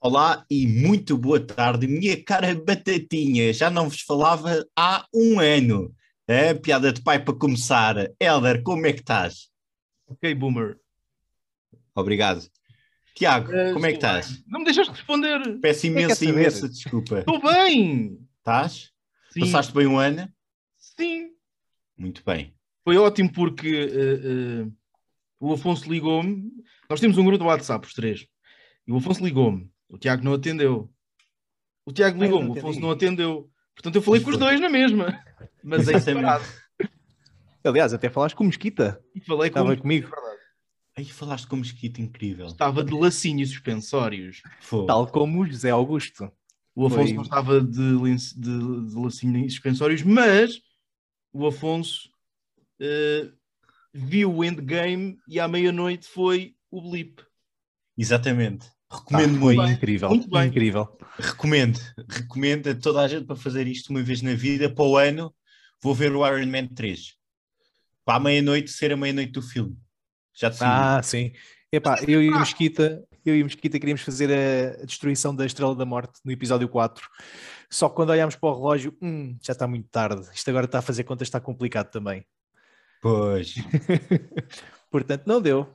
Olá e muito boa tarde, minha cara batatinha. Já não vos falava há um ano. É, piada de pai para começar. Helder, como é que estás? Ok, boomer. Obrigado. Tiago, Eh, como é que estás? bem. Não me deixaste responder. Peço que imensa, imensa desculpa. Estou bem. Estás? Sim. Passaste bem um ano? Sim. Muito bem. Foi ótimo porque eh, eh, o Afonso ligou-me. Nós temos um grupo do WhatsApp, os três. E o Afonso ligou-me. O Tiago não atendeu. O Tiago ligou-me, o Afonso não atendeu. Portanto, eu falei com os dois na mesma. Mas é Exatamente. separado. Aliás, até falaste com Mesquita. E falei com Estava os- comigo. Aí falaste com mosquito incrível. Estava de lacinho e suspensórios. Foi. Tal como o José Augusto. O Afonso Foi- não estava de, de, de lacinho e suspensórios, mas o Afonso eh, viu o endgame e à meia-noite foi o blip. Exatamente. Ah, Recomendo foi muito. incrível. Muito bem. Incrível. Recomendo. Recomendo a toda a gente para fazer isto uma vez na vida. Para o ano, vou ver o Iron Man 3. Para a meia-noite ser a meia-noite do filme. Já decidi. Ah, sim. Epá, eu e o Mesquita, eu e o Mesquita queríamos fazer a, destruição da Estrela da Morte no episódio 4. Só que quando olhámos para o relógio, hum, já está muito tarde. Isto agora está a fazer contas, está complicado também. Pois. Portanto, não deu.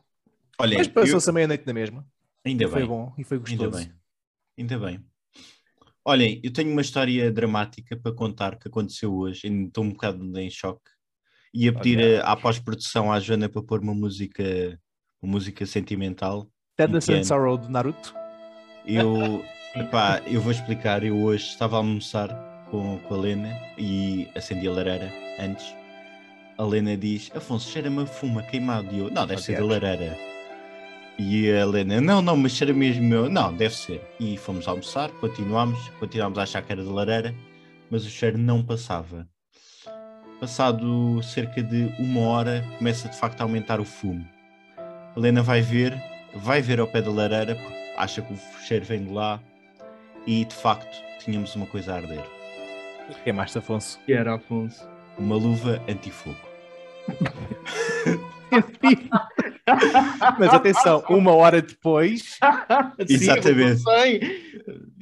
Olha, Mas eu- passou-se a meia-noite na mesma. Ainda foi bem. bom e foi Ainda gostoso. bem. Ainda bem. Olhem, eu tenho uma história dramática para contar que aconteceu hoje. Ainda estou um bocado em choque. Ia pedir Ok. a- à pós-produção à Joana para pôr uma música, uma música sentimental. Entendo. and Sorrow do Naruto. Eu, epá, eu vou explicar. Eu hoje estava a almoçar com, com a Lena e acendi a lareira antes. A Lena diz: Afonso, cheira-me a fuma queimado. E eu: Não, deve ser da lareira. E a Lena: Não, não, mas cheira mesmo meu. Não, deve ser. E fomos almoçar, continuámos, continuámos a achar que era da lareira, mas o cheiro não passava. Passado cerca de uma hora, começa de facto a aumentar o fumo. A Helena vai ver, vai ver ao pé da lareira, porque acha que o cheiro vem de lá, e de facto tínhamos uma coisa a arder: Queimaste, Afonso. Que era Afonso. uma luva antifogo. Mas atenção, uma hora depois, Exatamente.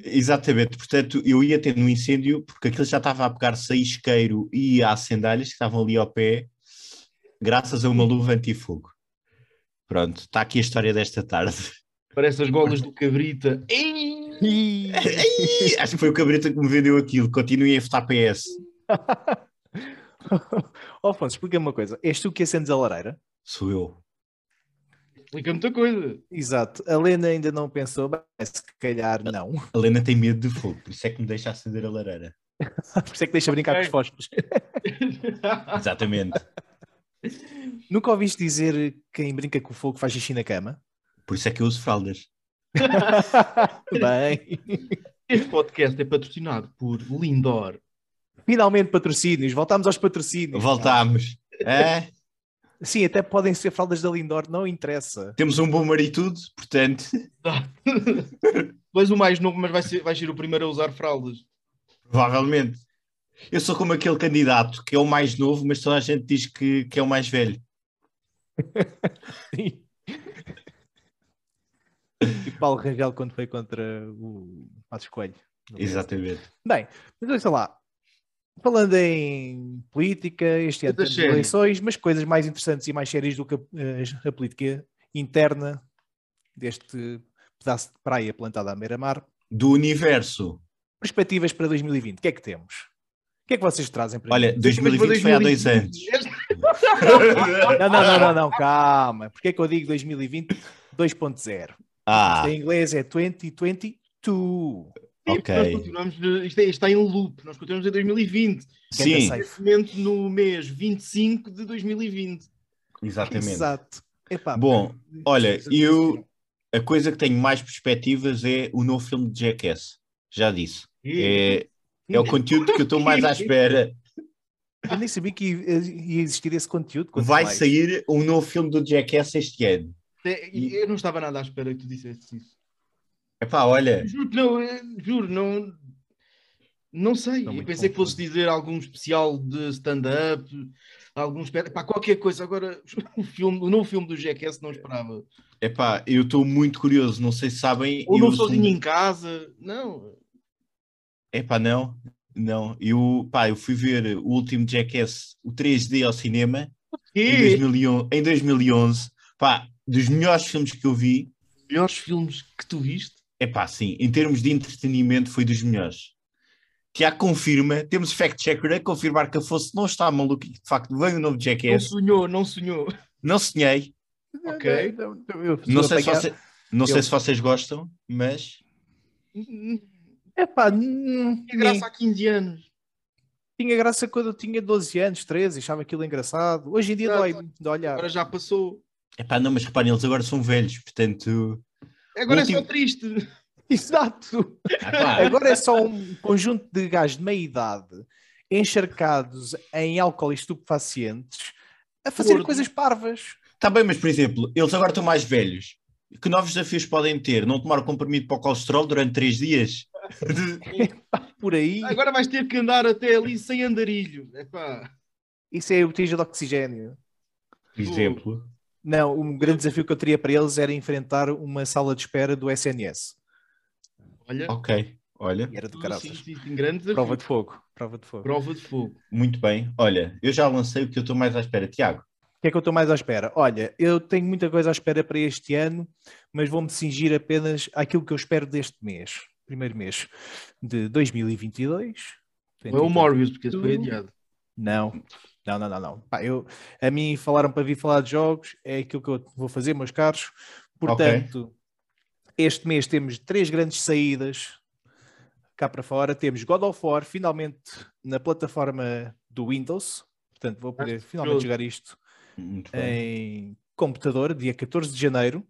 Exatamente, portanto, eu ia ter no incêndio, porque aquilo já estava a pegar-se a isqueiro e a acendalhas que estavam ali ao pé, graças a uma luva antifogo. Pronto, está aqui a história desta tarde. Parece as golas do Cabrita. Acho que foi o Cabrita que me vendeu aquilo. Continuem a votar PS. Oh, Afonso, explica-me uma coisa. És tu que acendes a lareira? Sou eu. Explica muita coisa. Exato. A Lena ainda não pensou, bem, se calhar não. A Helena tem medo de fogo, por isso é que me deixa acender a lareira. Por isso é que deixa brincar Ok. com os fósforos. Exatamente. Nunca ouviste dizer que quem brinca com o fogo faz xixi na cama? Por isso é que eu uso fraldas. Bem, Este podcast é patrocinado por Lindor. finalmente patrocínios. Voltámos aos patrocínios. Voltámos. É, Sim, até podem ser fraldas da Lindor, não interessa. temos um bom maritudo, portanto, Tu és o mais novo, mas vai ser, vai ser o primeiro a usar fraldas. provavelmente. Eu sou como aquele candidato que é o mais novo, mas toda a gente diz que, que é o mais velho. Sim. E Paulo Rangel quando foi contra o Matos Coelho. Exatamente. Bem, mas olha sei lá. Falando em política, este ano temos eleições, mas coisas mais interessantes e mais sérias do que a, a- política interna deste pedaço de praia plantada à beira-mar. Do universo. Perspectivas para 2020, o que é que temos? O que é que vocês trazem para Olha, mim? 2020 foi há dois anos. Não, não, não, não, não, calma. Porquê é que eu digo 2020 2.0? Ah, em inglês é 2022. Sim, Ok. Nós continuamos, isto, é- está em loop. Nós continuamos em 2020. sim, momento, no mês 25 de 2020. exatamente. Exato. Epá, Bom, olha, eu a coisa que tenho mais perspectivas é o novo filme de Jackass. Já disse. É, é o conteúdo que eu estou mais à espera. Eu nem sabia que ia, existir esse conteúdo. Vai mais. sair um novo filme do Jackass este ano. É, Eu não estava nada à espera que tu dissesse isso. Epá, olha, Juro não, eh, juro, não. Não sei, eu pensei que fosse dizer algum especial de stand-up, algum pá, qualquer coisa. Agora, o, filme, o novo filme do Jackass não esperava. Epá, eu estou muito curioso, não sei se sabem. Ou eu não sou- sozinho em casa. Não. Epá, não, não. Eu, pá, eu fui ver o último Jackass, o 3D ao cinema, em, E 2011, em 2011. Pá, dos melhores filmes que eu vi, melhores filmes que tu viste? Epá, sim, em termos de entretenimento, foi dos melhores. Tiago confirma, temos fact-checker a confirmar que a Fosse não está maluco e que de facto vem o novo Não Jackass. sonhou, não sonhou. Não sonhei, Ok. Não, não, eu não, estou sei se, você- não sei Eu- se vocês gostam, mas Epá, hum, Tinha graça há 15 anos. tinha graça quando eu tinha 12 anos, 13, achava aquilo engraçado. Hoje em dia dói de olhar. Agora já passou. epá, não, mas reparem, eles agora são velhos, portanto. Agora é Último- só triste. Exato. ah, Agora é só um conjunto de gajos de meia idade encharcados em álcool e estupefacientes a fazer Gordo. coisas parvas. Está bem, mas por exemplo, eles agora estão mais velhos. Que novos desafios podem ter? Não tomar o comprimido para o colesterol durante três dias? Por aí, Agora vais ter que andar até ali sem andarilho. Epá. isso é o botija de oxigênio. Por exemplo. Não, um grande desafio que eu teria para eles era enfrentar uma sala de espera do SNS. Olha. Ok, olha, E era do caraças. sim, sim, grande. Prova de fogo. Prova de fogo. Prova de fogo. muito bem. Olha, eu já lancei o que eu estou mais à espera. Tiago, O que é que eu estou mais à espera? Olha, eu tenho muita coisa à espera para este ano, mas vou-me cingir apenas àquilo que eu espero deste mês, primeiro mês de 2022. Não é o Morbius, porque esse foi adiado. Não, não, não, não. não. Pá, eu, a mim falaram para vir falar de jogos, é aquilo que eu vou fazer, meus caros. Portanto, este mês temos três grandes saídas cá para fora. Temos God of War, finalmente na plataforma do Windows. Portanto, vou poder finalmente curioso. jogar isto muito bem. em computador, dia 14 de janeiro.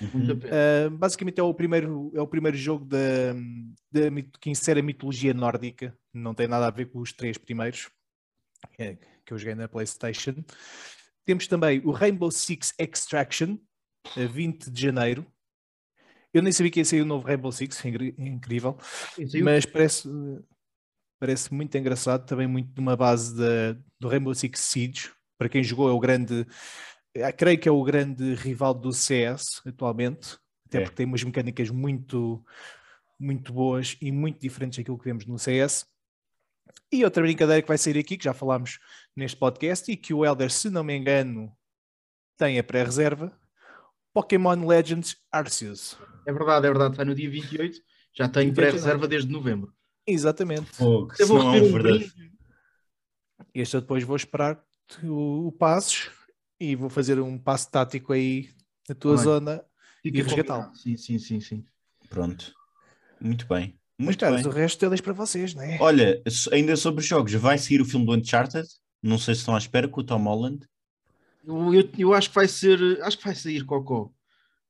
Uhum. Uh, basicamente é o primeiro, é o primeiro jogo da, da que insere a mitologia nórdica, não tem nada a ver com os três primeiros é, que eu joguei na PlayStation. Temos também o Rainbow Six Extraction, a 20 de janeiro. Eu nem sabia que ia sair o novo Rainbow Six, é incrível, mas parece, parece muito engraçado, também muito de uma base da, do Rainbow Six Siege. Para quem jogou, é o grande, eh, creio que é o grande rival do CS atualmente, até É. porque tem umas mecânicas muito, muito boas e muito diferentes daquilo que vemos no CS. E outra brincadeira que vai sair aqui, que já falámos neste podcast, e que o Elder, se não me engano, tem a pré-reserva, Pokémon Legends Arceus. É verdade, é verdade. Sai no dia 28. Já tenho 28 pré-reserva desde novembro. Exatamente. Fogo, Eu vou não é um verdade. Este eu depois vou esperar o, o passos e vou fazer um passo tático aí na tua zona. Fica E resgatá-lo. Sim, sim, sim, sim. Pronto. Muito bem. Mas, Muito caras, bem. o resto eu deixo para vocês, não é? Olha, ainda sobre jogos, vai sair o filme do Uncharted. Não sei se estão à espera com o Tom Holland. Eu, eu, eu acho que vai ser. Acho que vai sair Cocó.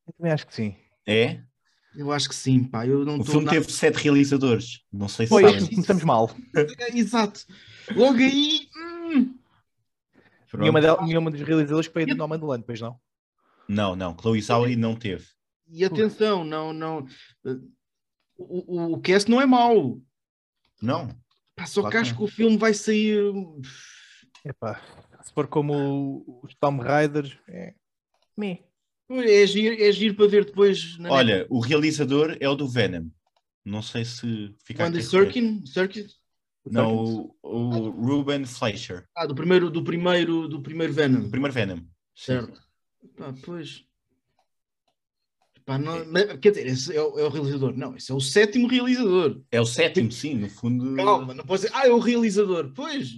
Eu também acho que sim. É? Eu acho que sim, pá. Eu não O filme nada- teve sete realizadores. Não sei se Pois, sabem. começamos mal. Exato. Logo aí. hum. Nenhuma, del- nenhuma dos realizadores foi do ano, pois não? Não, não. Chloe Zhao não teve. E atenção, não, não. O, o, cast não é mau. Não. Pá, só Claro que acho que o filme vai sair. Epá, se for como o- os Tomb Raider, é... Me. É giro, é giro para ver depois na Olha, o realizador é o do Venom. Não sei se fica Andy. Cirkin, Cirkin? Não, o, o Ruben Fleischer. Ah, do primeiro, do primeiro, do primeiro Venom. O primeiro Venom. Sim. Certo. Pá, pois. Pá, não, mas, quer dizer, esse é o, é o realizador. Não, esse é o sétimo realizador. É o sétimo, sim, no fundo. Calma, não posso dizer, ah, é o realizador. Pois,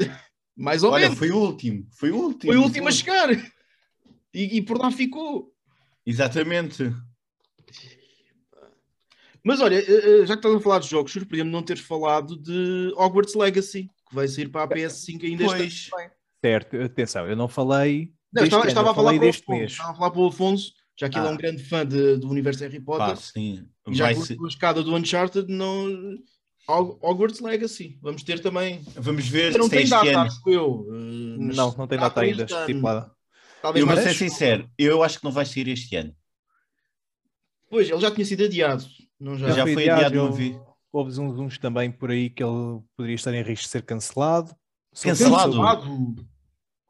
eh, mais ou Olha, menos. foi o último. Foi o último. Foi o último a chegar. E, e por lá ficou. Exatamente. Mas olha, eh, eh, já que estás a falar de jogos, surpreende-me não teres falado de Hogwarts Legacy, que vai sair para a PS5 ainda este Pois. ano. Certo, atenção, eu não falei. Não, deste estava, ano, estava eu a falar falei para o deste Afonso, mês. estava a falar para o Afonso, já que ele é Ah. um grande fã de- do universo Harry Potter. Pá, sim. E já ser- a escada do Uncharted, não... Hog- Hogwarts Legacy. Vamos ter também. Vamos ver Não se é tem este data, ano. acho eu. eh, mas Não, não tem data ainda estipulada. Talvez Eu vou ser sincero, eu acho que não vai sair este ano. Pois, ele já tinha sido adiado. Não já. Já, foi foi adiado, eu- vez. houve uns, uns também por aí que ele poderia estar em risco de ser cancelado. Que Cancelado?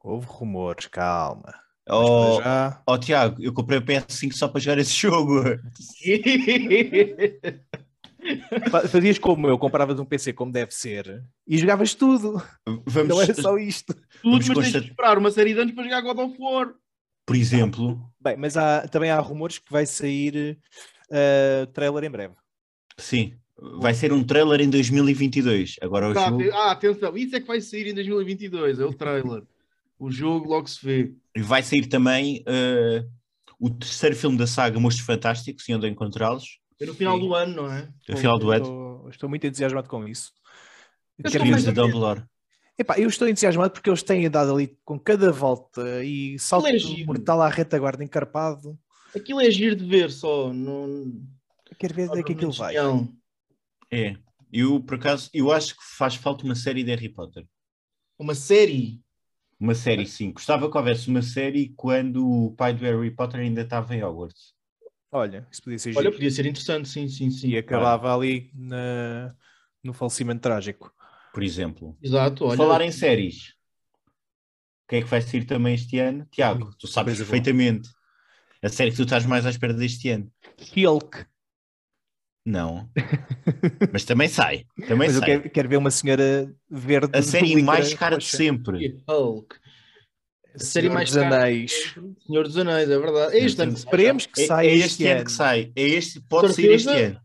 Houve rumores, calma. Oh, já, oh, Tiago, eu comprei o PS5 só para jogar esse jogo. fa- fazias como eu, compravas um PC como deve ser e jogavas tudo. Vamos, Não era só isto. Tudo, mas tens constat- de esperar uma série de anos para jogar God of War. por exemplo, Bem, mas há, também há rumores que vai sair uh, trailer em breve. sim, vai ser um trailer em 2022. Agora o Tá, jogo ah, atenção, isso é que vai sair em 2022, é o trailer. O jogo logo se vê. vai sair também eh, o terceiro filme da saga Monstros Fantásticos e onde encontrá-los. É no final Sim. do ano, não é? No final do ano, Estou, estou muito entusiasmado com isso. É filhos de Dumbledore. Epá, eu estou entusiasmado porque eles têm dado ali com cada volta e salto é mortal à retaguarda encarpado. Aquilo é giro de ver só. Não... Quero ver onde é que aquilo vai. É, eu por acaso, eu acho que faz falta uma série de Harry Potter. Uma série. Uma série, sim. Gostava que houvesse uma série quando o pai do Harry Potter ainda estava em Hogwarts. Olha, isso podia ser Olha, giro. podia ser interessante, sim, sim, sim. E acabava ali na- no falecimento trágico. Por exemplo. Exato, olha. Falar em séries. O que é que vai sair também este ano? Tiago, tu sabes perfeitamente. A série que tu estás mais à espera deste ano. Hulk. Não. Mas também sai. Também Mas eu sai. quero, quero ver uma senhora verde. A série mais cara de sempre. Hulk. A série Senhor mais dos cara. Anéis. Senhor dos Anéis, é verdade. É este ano. Esperemos que É, saia é este, este ano ano. que sai. É este, pode sair este ano.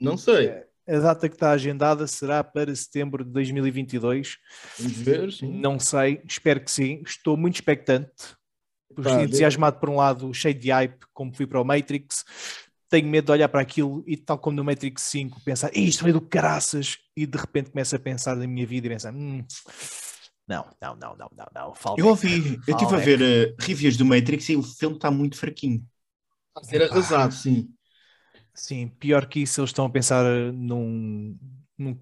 Não sei. A data que está agendada será para setembro de 2022. Vamos ver, sim. Não sei, espero que sim. Estou muito expectante. Pá, entusiasmado por um lado, cheio de hype, como fui para o Matrix. Tenho medo de olhar para aquilo e, tal como no Matrix 5, pensar isto veio do caraças e de repente começo a pensar na minha vida e pensar: hum, não, não, não, não, não, não. Falta Eu ouvi, eu estive a ver eh, reviews do Matrix e o filme está muito fraquinho. A ser arrasado, sim. Sim, pior que isso, eles estão a pensar num. num...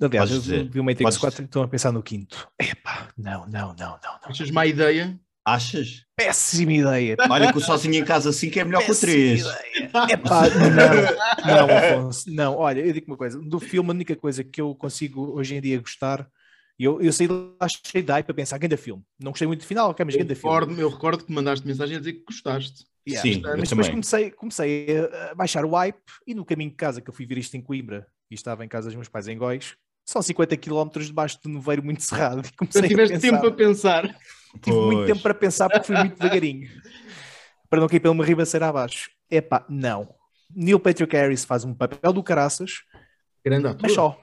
Aliás, eu vi o Matrix podes 4 e estão a pensar no quinto. Epá, não, não, não, não, não. Achas má ideia? Achas? Péssima ideia. Olha que o sozinho em casa 5 é melhor que o péssima 3. ideia. Epá, não, não, Afonso, não. Olha, eu digo uma coisa: do filme, a única coisa que eu consigo hoje em dia gostar, e eu, eu saí de lá cheio de hype a pensar, grande filme. Não gostei muito do final, ok, mas grande filme. eu recordo que mandaste mensagem a dizer que gostaste. Yeah. Sim, mas depois comecei, comecei a a baixar o hype e no caminho de casa, que eu fui ver isto em Coimbra e estava em casa dos meus pais em Góis, são 50 km debaixo de um nevoeiro muito cerrado. E comecei tiveste pensar, tempo a pensar. tive muito Pois. tempo para pensar porque fui muito devagarinho para não cair pela uma ribanceira abaixo. Epá, não. Neil Patrick Harris faz um papel do caraças, Grande ator. mas só.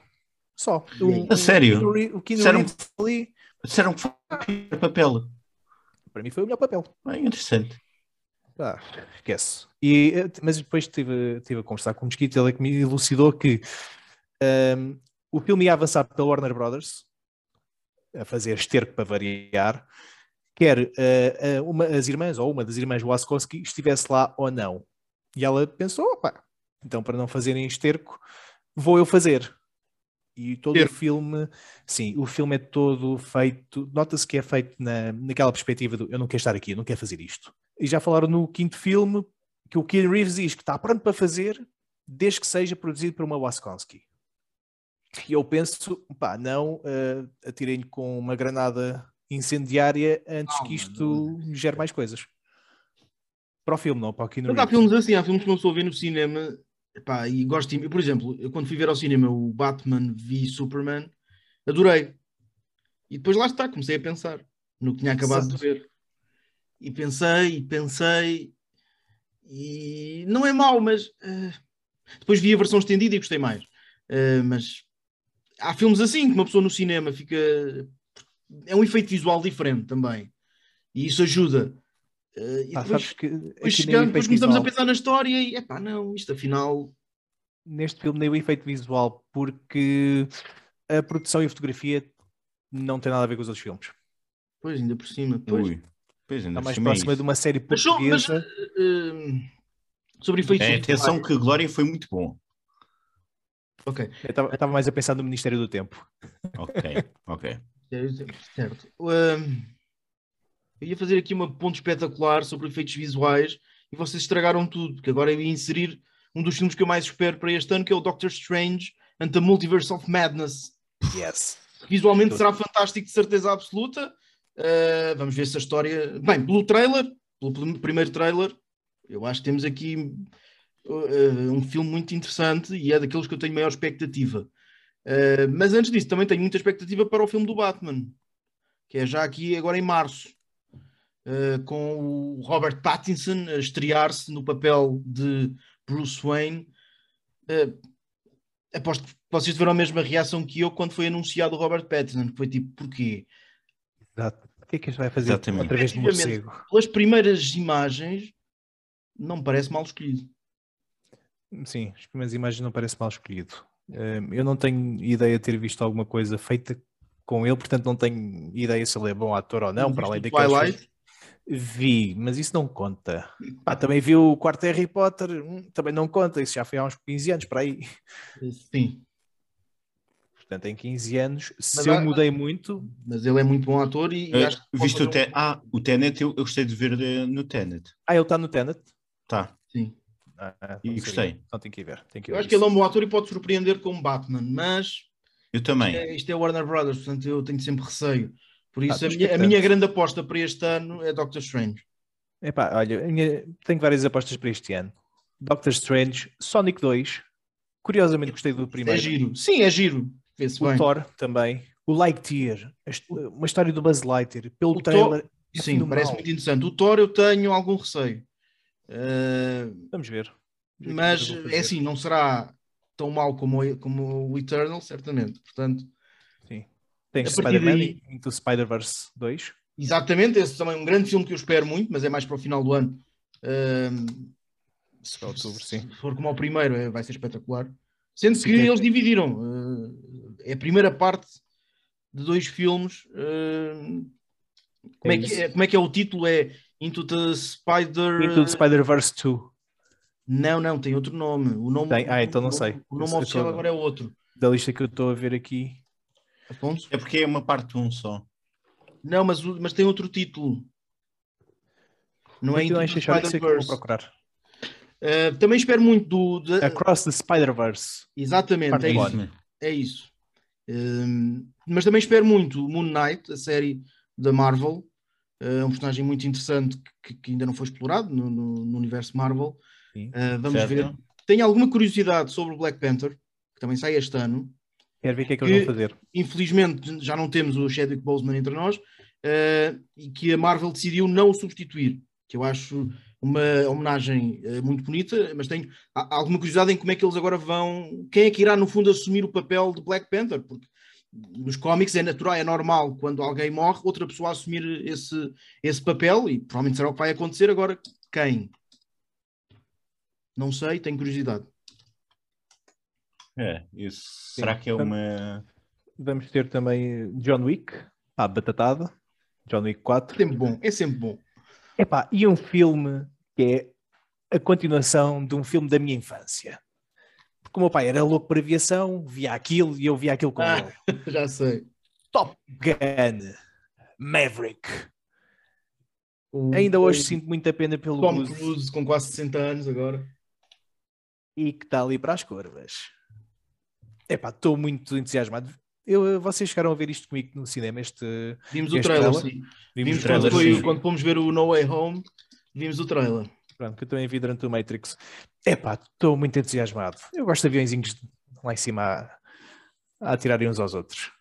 Só. O, A sério? O, o Keanu Reeves ali, Disseram que foi o pior papel. para mim foi o melhor papel. Bem interessante. Ah, esquece. E, eh, mas depois estive, estive a conversar com o Mosquito, ele é que me elucidou que ahm, o filme ia avançar pela Warner Brothers, a fazer esterco para variar, quer eh, uma, as irmãs ou uma das irmãs Waskowski estivesse lá ou não. E ela pensou, opá, então para não fazerem esterco, vou eu fazer. E todo Esterco. o filme, sim, o filme é todo feito, nota-se que é feito na, naquela perspectiva do eu não quero estar aqui, eu não quero fazer isto. E já falaram no quinto filme que o Keanu Reeves diz que está pronto para fazer, desde que seja produzido por uma Waskowski. E eu penso, pá, não uh, atirem-lhe com uma granada incendiária antes Não, que isto gere mais coisas. Para o filme, não para o Keanu Mas há filmes assim, há filmes que uma pessoa vê no cinema epá, e gosto de. Por exemplo, eu quando fui ver ao cinema o Batman v Superman, adorei. E depois lá está, comecei a pensar no que tinha acabado Exato. de ver. E pensei, e pensei, e não é mau, mas eh, depois vi a versão estendida e gostei mais. Eh, mas há filmes assim que uma pessoa no cinema fica. É um efeito visual diferente também. E isso ajuda. Eh, e Ah, depois, que depois, chegando, depois começamos a visual- pensar na história e epá, não, isto afinal. neste filme nem o efeito visual, porque a produção e a fotografia não tem nada a ver com os outros filmes. Pois, ainda por cima. Pois. Ui. Pois ainda Está por mais é próxima isso. de uma série Mas só- mas, portuguesa. eh, sobre efeitos É, atenção que Glória foi muito bom. Ok, Eu estava- mais a pensar no Ministério do Tempo. Ok, ok. certo. Um, eu ia fazer aqui uma ponto espetacular sobre efeitos visuais e vocês estragaram tudo, porque agora eu ia inserir um dos filmes que eu mais espero para este ano, que é o Doctor Strange and the Multiverse of Madness. Yes. Visualmente será fantástico, de certeza absoluta. Uh, vamos ver se a história. Bem, pelo trailer, pelo primeiro trailer, eu acho que temos aqui uh, um filme muito interessante e é daqueles que eu tenho maior expectativa. Uh, mas antes disso, também tenho muita expectativa para o filme do Batman, que é já aqui agora em março, uh, com o Robert Pattinson a estrear-se no papel de Bruce Wayne. Uh, aposto que vocês tiveram a mesma reação que eu quando foi anunciado o Robert Pattinson, que foi tipo, porquê? Exato. O que é que isto vai fazer Exatamente. vez de morcego? Pelas primeiras imagens, não me parece mal escolhido. Sim, as primeiras imagens não parece mal escolhido. Eu não tenho ideia de ter visto alguma coisa feita com ele, portanto não tenho ideia se ele é bom ator ou não, para além daqueles... Twilight? Vi, mas isso não conta. Pá, também vi o quarto Harry Potter, hum, também não conta, isso já foi há uns 15 anos para aí. Sim. Portanto, em 15 anos, mas se há, eu mudei muito. Mas ele é muito bom ator e. Uh, acho que visto o, te... um... ah, o Tenet, eu, eu gostei de ver de, no Tenet. Ah, ele está no Tenet? Tá. Sim. Ah, e gostei. Então tem que ir ver. Tem que eu acho que ele é um bom ator e pode surpreender como Batman, mas. Eu também. Isto é, isto é Warner Brothers, portanto eu tenho sempre receio. Por isso, ah, a, minha, a, minha, grande aposta para este ano é Doctor Strange. Epá, olha, tenho várias apostas para este ano. Doctor Strange, Sonic 2. Curiosamente gostei do primeiro. É giro. Sim, é giro. O bem. Thor também. O Lightyear, uma história do Buzz Lightyear. Pelo o trailer. Thor, é sim, parece muito interessante. O Thor eu tenho algum receio. Uh, Vamos ver. Mas é assim, não será tão mal como, como o Eternal, certamente. Portanto, sim. Tem Spider-Man daí... Into Spider-Verse 2. Exatamente, esse também é um grande filme que eu espero muito, mas é mais para o final do ano. Uh, se, outubro, se, for como o primeiro, é, vai ser espetacular. Sendo que eles dividiram. Uh, é a primeira parte de dois filmes. Uh, como, é, é que, é, como é que é o título? É Into the Spider... Into the Spider-Verse 2. Não, não, tem outro nome. O nome tem? Ah, então não sei. O nome oficial tô... agora é outro. Da lista que eu estou a ver aqui. Aponto? É porque é uma parte 1 um só. Não, mas, mas tem outro título. Não é Into the Spider-Verse. procurar. Uh, também espero muito do. De... Across the Spider-Verse. Exatamente, é isso. é isso. Uh, mas também espero muito Moon Knight, a série da Marvel. Uh, um personagem muito interessante que, que ainda não foi explorado no, no, no universo Marvel. vamos certo. ver. Tenho alguma curiosidade sobre o Black Panther, que também sai este ano. Quero ver o que é que, que eles vão fazer. Infelizmente já não temos o Chadwick Boseman entre nós e que a Marvel decidiu não o substituir, que eu acho uma homenagem uh, muito bonita, mas tenho alguma curiosidade em como é que eles agora vão. Quem é que irá, no fundo, assumir o papel de Black Panther? Porque nos cómics é natural, é normal, quando alguém morre, outra pessoa assumir esse, esse papel, e provavelmente será o que vai acontecer agora. Quem? Não sei, tenho curiosidade. É, isso. Sim. Será que é uma. Vamos ter também John Wick, a batatada. John Wick 4. É sempre bom, é sempre bom. Epá, e um filme que é a continuação de um filme da minha infância. Porque o meu pai era louco por aviação, via aquilo e eu via aquilo com ah, ele. Já sei. Top Gun Maverick. O, Ainda hoje o, sinto muita pena pelo Tom Cruise com quase 60 anos agora. E que está ali para as curvas. Epá, estou muito entusiasmado. Eu, vocês chegaram a ver isto comigo no cinema? Este, vimos este o trailer, trailer? sim. Vimos, vimos trailer, quando, foi, quando fomos ver o No Way Home, vimos o trailer. Pronto, que eu também vi durante o Matrix. Epá, estou muito entusiasmado. Eu gosto de aviãozinhos lá em cima a, a atirarem uns aos outros.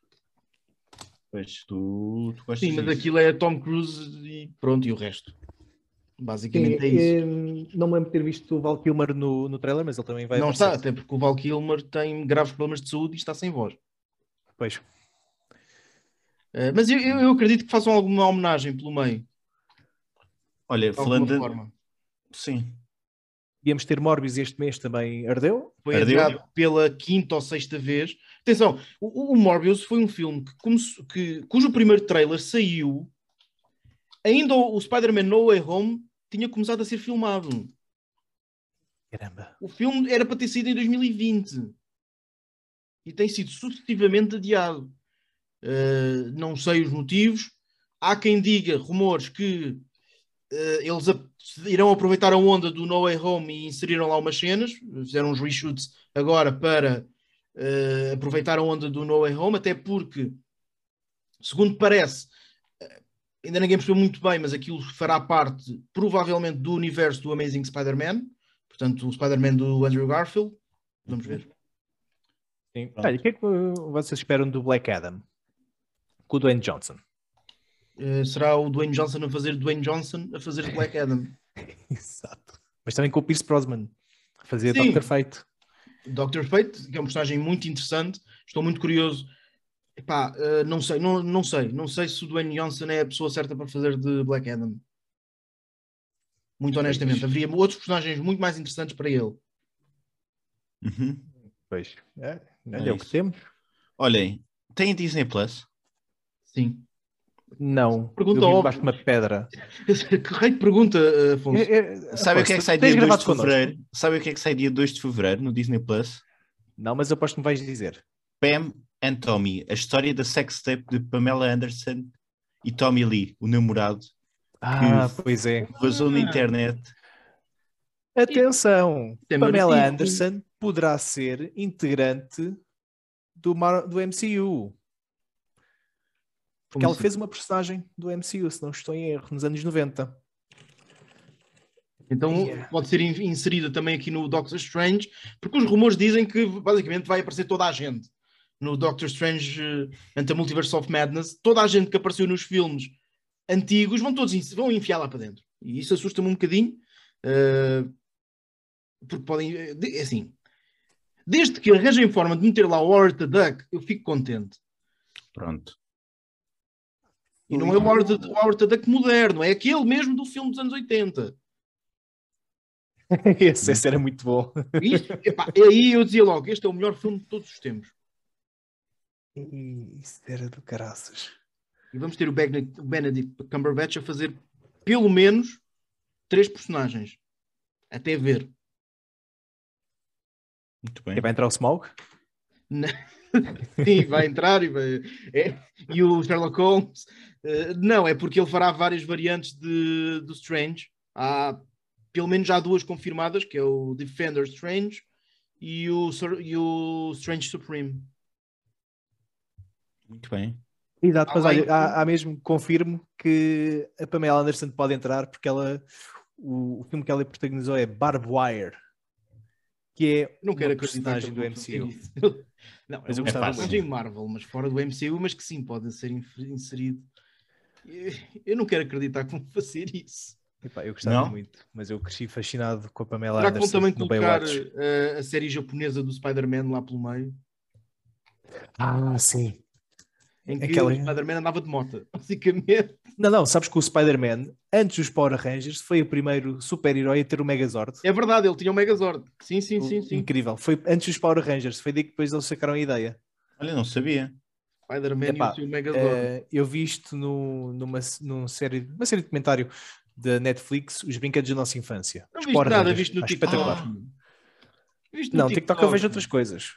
Pois, tu, tu Sim, mas aquilo é Tom Cruise e pronto, e o resto. Basicamente Sim, é isso. Hum, não me lembro de ter visto o Val Kilmer no, no trailer, mas ele também vai. Não está, até porque o Val Kilmer tem graves problemas de saúde e está sem voz. Pois. Uh, mas eu, eu, acredito que façam alguma homenagem pelo meio. Olha, falando. Forma. Sim. Íamos ter Morbius este mês também ardeu? Foi ardeu. pela quinta ou sexta vez. Atenção, o, o Morbius foi um filme que, que, cujo primeiro trailer saiu ainda o, o Spider-Man No Way Home tinha começado a ser filmado. Caramba. O filme era para ter sido em 2020 e tem sido sucessivamente adiado. Uh, não sei os motivos. Há quem diga rumores que eles a- irão aproveitar a onda do No Way Home e inseriram lá umas cenas, fizeram uns reshoots agora para eh, aproveitar a onda do No Way Home, até porque, segundo parece, eh, ainda ninguém percebeu muito bem, mas aquilo fará parte provavelmente do universo do Amazing Spider-Man, portanto, o Spider-Man do Andrew Garfield. Vamos ver. Sim. Olha, o que é que uh, vocês esperam do Black Adam? Com o Dwayne Johnson. Eh, será o Dwayne Johnson a fazer Dwayne Johnson a fazer Black Adam. Exato. Mas também com o Pierce Brosnan. a Fazer Sim. Dr. Fate. Dr. Fate, que é um personagem muito interessante, estou muito curioso. Epá, eh, não sei, não, não sei, não sei se o Dwayne Johnson é a pessoa certa para fazer de Black Adam. Muito honestamente, haveria outros personagens muito mais interessantes para ele. Uhum. Pois. É, É é o que temos. Olhem, tem Disney Plus? Sim. Não. Pergunta eu de uma pedra. que de pergunta, eh, Afonso? É, é, Sabe o que é que sai dia 2 gravado de connosco? fevereiro? Sabe o que é que sai dia 2 de fevereiro no Disney Plus? Não, mas aposto que me vais dizer. Pam and Tommy, a história da sex tape de Pamela Anderson e Tommy Lee, o namorado, Ah, pois é. vazou na internet. Atenção! Tem Pamela. Anderson poderá ser integrante do, Mar- do MCU. Porque Como ela assim? fez uma personagem do MCU, se não estou em erro, nos anos 90. Então Yeah. pode ser in- inserida também aqui no Doctor Strange, porque os rumores dizem que basicamente vai aparecer toda a gente no Doctor Strange uh, ante a Multiverse of Madness. Toda a gente que apareceu nos filmes antigos vão todos vão enfiar lá para dentro. E isso assusta-me um bocadinho, uh, porque podem. eh, é assim, desde que arranjem forma de meter lá o the Duck, eu fico contente. Pronto. E não é o Howard the, o Howard the Duck moderno, é aquele mesmo do filme dos anos 80. esse, esse era muito bom. Isso, epá, e aí eu dizia logo: este é o melhor filme de todos os tempos. Isso era do caraças. E vamos ter o Benedict, Cumberbatch a fazer pelo menos três personagens. Até ver. Muito bem. E vai entrar o Smaug? Sim, vai entrar e, vai, é, e o Sherlock Holmes. eh, não, é porque ele fará várias variantes de, do Strange. Há pelo menos já duas confirmadas, que é o Defender Strange e o, e o Strange Supreme. Muito bem. Exato, mas Além olha, há, há mesmo, confirmo que a Pamela Anderson pode entrar porque ela, o, o filme que ela protagonizou é Barbed Wire, que é Não quero uma acreditar personagem do MCU. Não, Mas é eu um gostava personagem muito. Marvel, mas fora do MCU, mas que sim, pode ser inserido. Eu- não quero acreditar que vão fazer isso. Epá, eu gostava Não? muito, mas eu cresci fascinado com a Pamela Será que vão Anderson também colocar Baywatch. eh, a série japonesa do Spider-Man lá pelo meio? Ah, sim. Em que Aquela- o Spider-Man andava de moto, basicamente. Não, não, sabes que o Spider-Man, antes dos Power Rangers, foi o primeiro super-herói a ter o Megazord. É verdade, ele tinha o Megazord. Sim, sim, sim, sim. Incrível. Foi antes dos Power Rangers, foi daí que depois eles sacaram a ideia. Olha, não sabia. Spider-Man e o Megazord. Eh, eu vi isto no, numa, num série, uma série de documentário da Netflix, Os Brinquedos da Nossa Infância. não viste Power nada, Rangers. viste no Ah, TikTok. espetacular. Viste no Não, TikTok eu vejo outras coisas.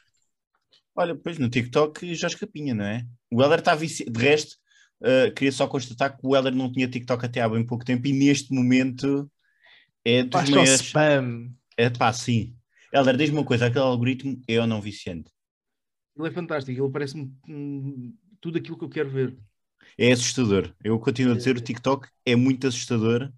Olha, pois no TikTok já escapinha, não é? O Heller está viciado. De resto, uh, queria só constatar que o Heller não tinha TikTok até há bem pouco tempo e neste momento é dos Basta maiores. spam. É pá, sim. Heller, diz-me uma coisa: aquele algoritmo é ou não viciante? Ele é fantástico, ele parece-me hum, tudo aquilo que eu quero ver. É assustador. Eu continuo a dizer: o TikTok é muito assustador.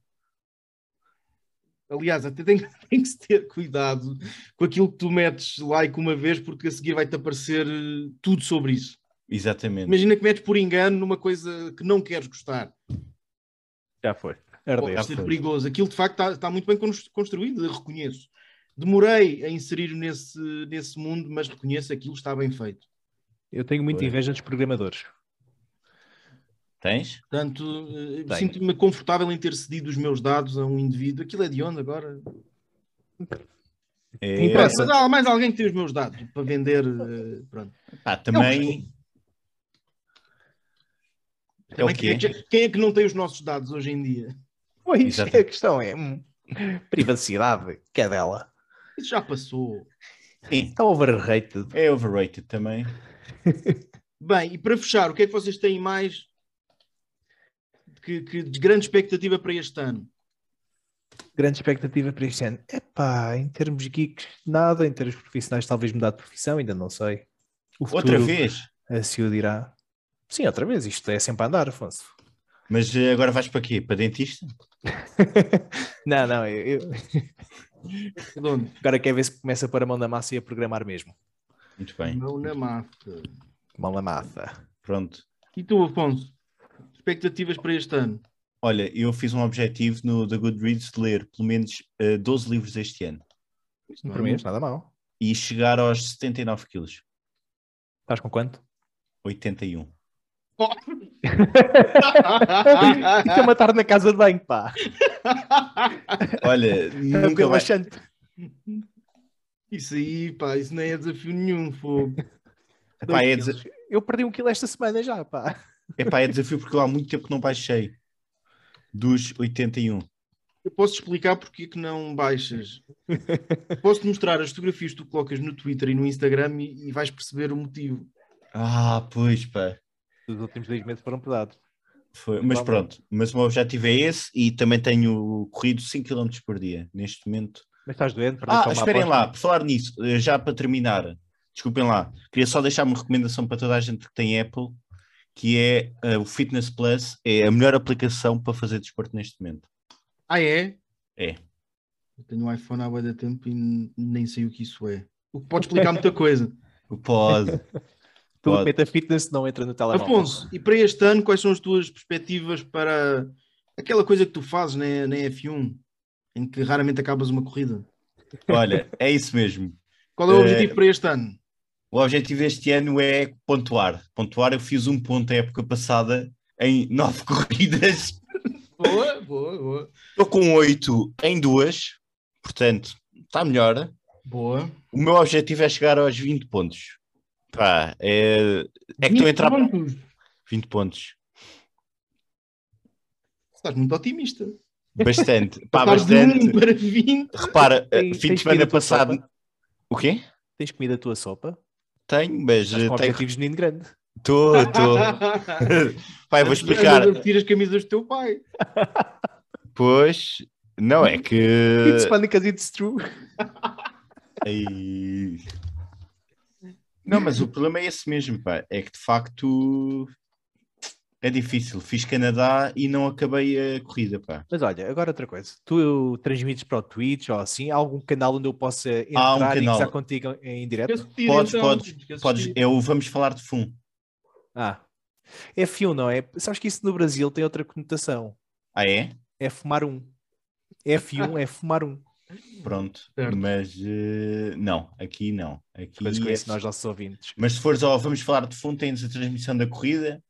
Aliás, até tem, tem que se ter cuidado com aquilo que tu metes like uma vez, porque a seguir vai-te aparecer eh, tudo sobre isso. Exatamente. Imagina que metes por engano numa coisa que não queres gostar. Já foi. Pode ser foi. perigoso. Aquilo de facto está, está muito bem cons- construído, reconheço. Demorei a inserir nesse, nesse mundo, mas reconheço que aquilo está bem feito. Eu tenho muita inveja dos programadores. Tens? Portanto, eh, sinto-me confortável em ter cedido os meus dados a um indivíduo. Aquilo é de onde agora? É, Interessa. Mas há mais alguém que tem os meus dados para vender. eh, Pronto. pá, também. É o Também quem, é quê? que, quem é que não tem os nossos dados hoje em dia? Pois, Exato. a questão é privacidade, que é dela. Isso já passou. Sim, Está overrated. é overrated também. Bem, e para fechar, o que é que vocês têm mais que, que de grande expectativa para este ano? Grande expectativa para este ano. Epá, em termos geeks, nada. Em termos profissionais, talvez mudar de profissão, ainda não sei. O Outra futuro vez? assim o dirá. Sim, outra vez. Isto é sempre a andar, Afonso. Mas eh, agora vais para quê? Para dentista? não, não. Eu. Agora quer ver se começa a pôr a mão na massa e a programar mesmo. Muito bem. Mão na massa. Mão na massa. Pronto. E tu, Afonso? Expectativas para este ano? Olha, eu fiz um objetivo no The Goodreads de ler pelo menos eh, 12 livros este ano Isto não é Para mim, muito- nada mal. e chegar aos 79 quilos. Estás com quanto? 81. Isto é matar na casa de banho, pá. Olha, É nunca vai. Isso aí, pá, isso não é desafio nenhum, fogo. Epá, é. Eu perdi um quilo esta semana já, pá. Epá, é desafio porque eu há muito tempo que não baixei dos 81. Eu posso explicar porque é que não baixas. Posso-te mostrar as fotografias que tu colocas no Twitter e no Instagram e, e vais perceber o motivo. Ah, pois pá. Os últimos dois meses foram pesados. Foi- Mas pronto, mas o meu objetivo é esse e também tenho corrido 5 km por dia neste momento. Mas estás doente? Ah, esperem lá, por falar nisso, eh, já para terminar, desculpem lá, queria só deixar uma recomendação para toda a gente que tem Apple, que é eh, o Fitness Plus, é a melhor aplicação para fazer desporto neste momento. Ah, é? É. Eu tenho um iPhone há de tempo e nem sei o que isso é. O que pode explicar muita coisa. Pode. Tudo Pode. a fitness não entra no telemóvel. Afonso, e para este ano, quais são as tuas perspectivas para aquela coisa que tu fazes na, na F1, em que raramente acabas uma corrida? Olha, é isso mesmo. Qual é o Eh, objetivo para este ano? O objetivo este ano é pontuar. Pontuar, eu fiz um ponto a época passada em nove corridas. Boa, boa, boa. Estou com oito em duas, portanto, está melhor. Boa. O meu objetivo é chegar aos 20 pontos. Pá, é, é que estou a entrar. pontos. 20 pontos. Estás muito otimista. Bastante. Pá, Estás de bastante. 1 para 20. Repara, Tens- fim de semana passado. O quê? Tens comido a tua sopa? Tenho, mas Estás com tenho. objetivos de menino grande. Estou, estou. Pai, vou explicar. Vestir as camisas do teu pai. Pois, não é que. It's funny because it's true. Ai. Não, mas o problema é esse mesmo, pá. É que de facto é difícil. Fiz Canadá e não acabei a corrida, pá. Mas olha, agora outra coisa. Tu transmites para o Twitch ou assim? Há algum canal onde eu possa Há um entrar e canal. conversar contigo em direto? Esquece de Podes, então. podes, podes. É o Vamos Falar de Fum. Ah. F1, não é? Sabes que isso no Brasil tem outra conotação. Ah, é? É fumar um. F1 é fumar um. Pronto. Certo. Mas eh, não, aqui não. Aqui Coisas com é- nós, nossos ouvintes. Mas se fores ao Vamos Falar de Fundo, tens a transmissão da corrida.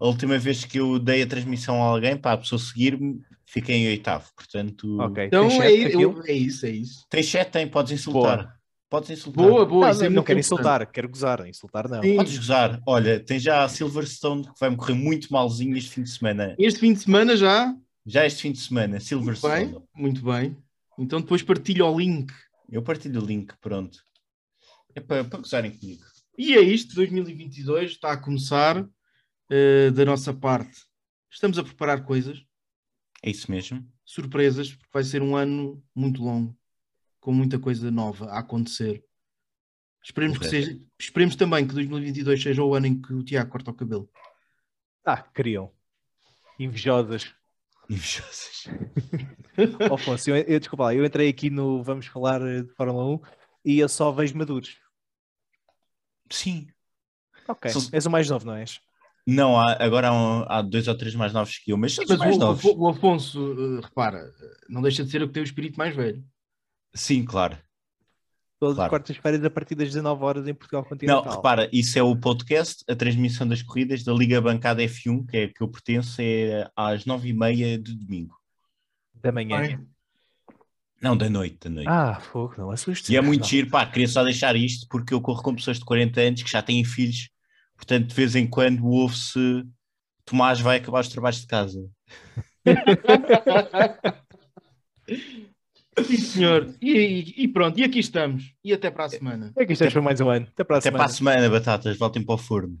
A última vez que eu dei a transmissão a alguém, para a pessoa seguir-me, fiquei em oitavo. Portanto, Ok. Então Tem é, eu- é isso, é isso. tem chat, tem, podes insultar. Podes insultar. Boa, boa. Não, isso é não, muito quero insultar, quero gozar. Insultar não. Sim. Podes gozar. Olha, tem já a Silverstone que vai-me correr muito malzinho este fim de semana. Este fim de semana já. Já este fim de semana, Muito Silverstone. bem, muito bem. Então depois partilha o link. Eu partilho o link, pronto. É para, para gozarem comigo. E é isto, 2022 está a começar eh, da nossa parte. Estamos a preparar coisas, É isso mesmo. surpresas, porque vai ser um ano muito longo, com muita coisa nova a acontecer. Esperemos, que seja, esperemos também que 2022 seja o ano em que o Tiago corta o cabelo. Ah, queriam. Invejosas. Invejosas. Oh, Afonso, eu, eu, desculpa lá, eu entrei aqui no Vamos Falar de Fórmula 1 e eu só vejo maduros. Sim. Ok, São- és o mais novo, não és? Não, há, agora há, um- há dois ou três mais novos que eu, mas Mas mais o, novos. o- o Afonso, eh, repara, eh, não deixa de ser o que tem o espírito mais velho. Sim, claro. Todas Claro. as quartas-feiras a partir das 19 horas em Portugal Não, Continental. repara, isso é o podcast, a transmissão das corridas da Liga Bancada F1, que é a que eu pertenço, é às nove e meia de domingo. Da manhã. Bem, Não, da noite, da noite. Ah, fogo, não assustes. E é muito Não. giro, pá, queria só deixar isto, porque eu corro com pessoas de 40 anos que já têm filhos, portanto, de vez em quando ouve-se Tomás vai acabar os trabalhos de casa. Sim, senhor. E, e- e pronto, e aqui estamos. E até para a semana. É que isto é para mais um ano. Até para a Até semana. para a semana, batatas, voltem para o forno.